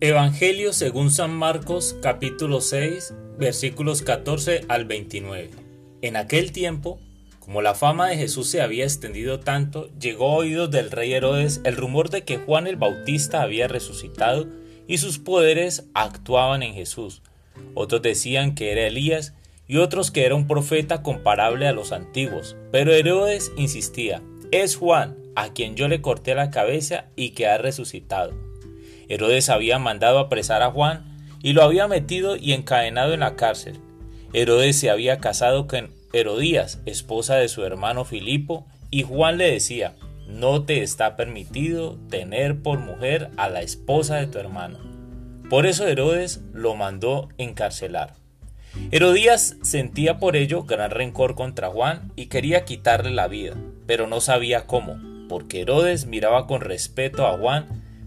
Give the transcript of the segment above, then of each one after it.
Evangelio según San Marcos capítulo 6 versículos 14 al 29. En aquel tiempo, como la fama de Jesús se había extendido tanto, llegó a oídos del rey Herodes el rumor de que Juan el Bautista había resucitado y sus poderes actuaban en Jesús. Otros decían que era Elías y otros que era un profeta comparable a los antiguos. Pero Herodes insistía, es Juan, a quien yo le corté la cabeza y que ha resucitado. Herodes había mandado apresar a Juan y lo había metido y encadenado en la cárcel. Herodes se había casado con Herodías, esposa de su hermano Filipo, y Juan le decía, no te está permitido tener por mujer a la esposa de tu hermano. Por eso Herodes lo mandó encarcelar. Herodías sentía por ello gran rencor contra Juan y quería quitarle la vida, pero no sabía cómo, porque Herodes miraba con respeto a Juan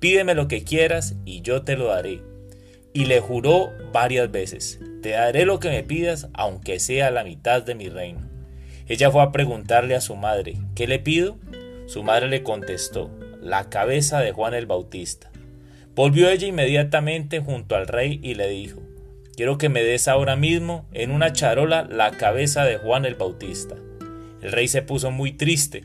Pídeme lo que quieras y yo te lo daré. Y le juró varias veces, te daré lo que me pidas aunque sea la mitad de mi reino. Ella fue a preguntarle a su madre, ¿qué le pido? Su madre le contestó, la cabeza de Juan el Bautista. Volvió ella inmediatamente junto al rey y le dijo, quiero que me des ahora mismo en una charola la cabeza de Juan el Bautista. El rey se puso muy triste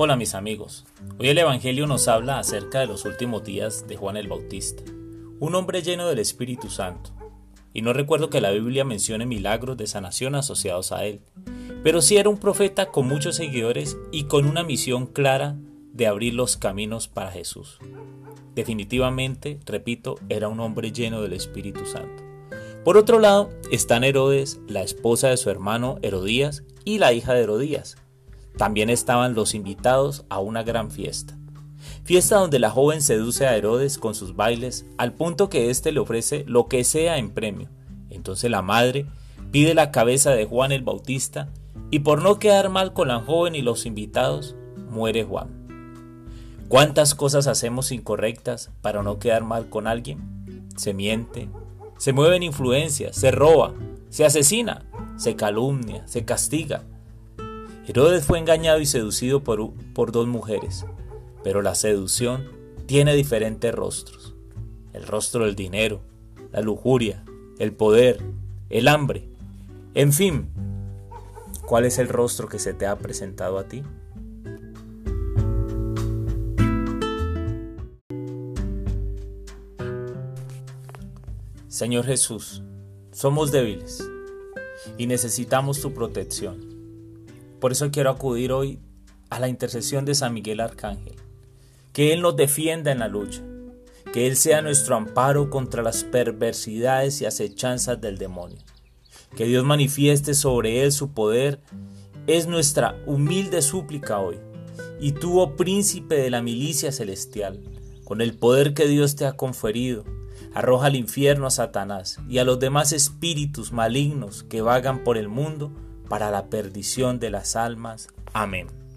Hola mis amigos, hoy el Evangelio nos habla acerca de los últimos días de Juan el Bautista, un hombre lleno del Espíritu Santo. Y no recuerdo que la Biblia mencione milagros de sanación asociados a él, pero sí era un profeta con muchos seguidores y con una misión clara de abrir los caminos para Jesús. Definitivamente, repito, era un hombre lleno del Espíritu Santo. Por otro lado, están Herodes, la esposa de su hermano Herodías y la hija de Herodías, también estaban los invitados a una gran fiesta. Fiesta donde la joven seduce a Herodes con sus bailes al punto que éste le ofrece lo que sea en premio. Entonces la madre pide la cabeza de Juan el Bautista y por no quedar mal con la joven y los invitados, muere Juan. ¿Cuántas cosas hacemos incorrectas para no quedar mal con alguien? Se miente, se mueven influencias, se roba, se asesina, se calumnia, se castiga, Herodes fue engañado y seducido por, por dos mujeres, pero la seducción tiene diferentes rostros. El rostro del dinero, la lujuria, el poder, el hambre. En fin, ¿cuál es el rostro que se te ha presentado a ti? Señor Jesús, somos débiles y necesitamos tu protección. Por eso quiero acudir hoy a la intercesión de San Miguel Arcángel. Que Él nos defienda en la lucha. Que Él sea nuestro amparo contra las perversidades y acechanzas del demonio. Que Dios manifieste sobre Él su poder. Es nuestra humilde súplica hoy. Y tú, oh príncipe de la milicia celestial, con el poder que Dios te ha conferido, arroja al infierno a Satanás y a los demás espíritus malignos que vagan por el mundo para la perdición de las almas. Amén.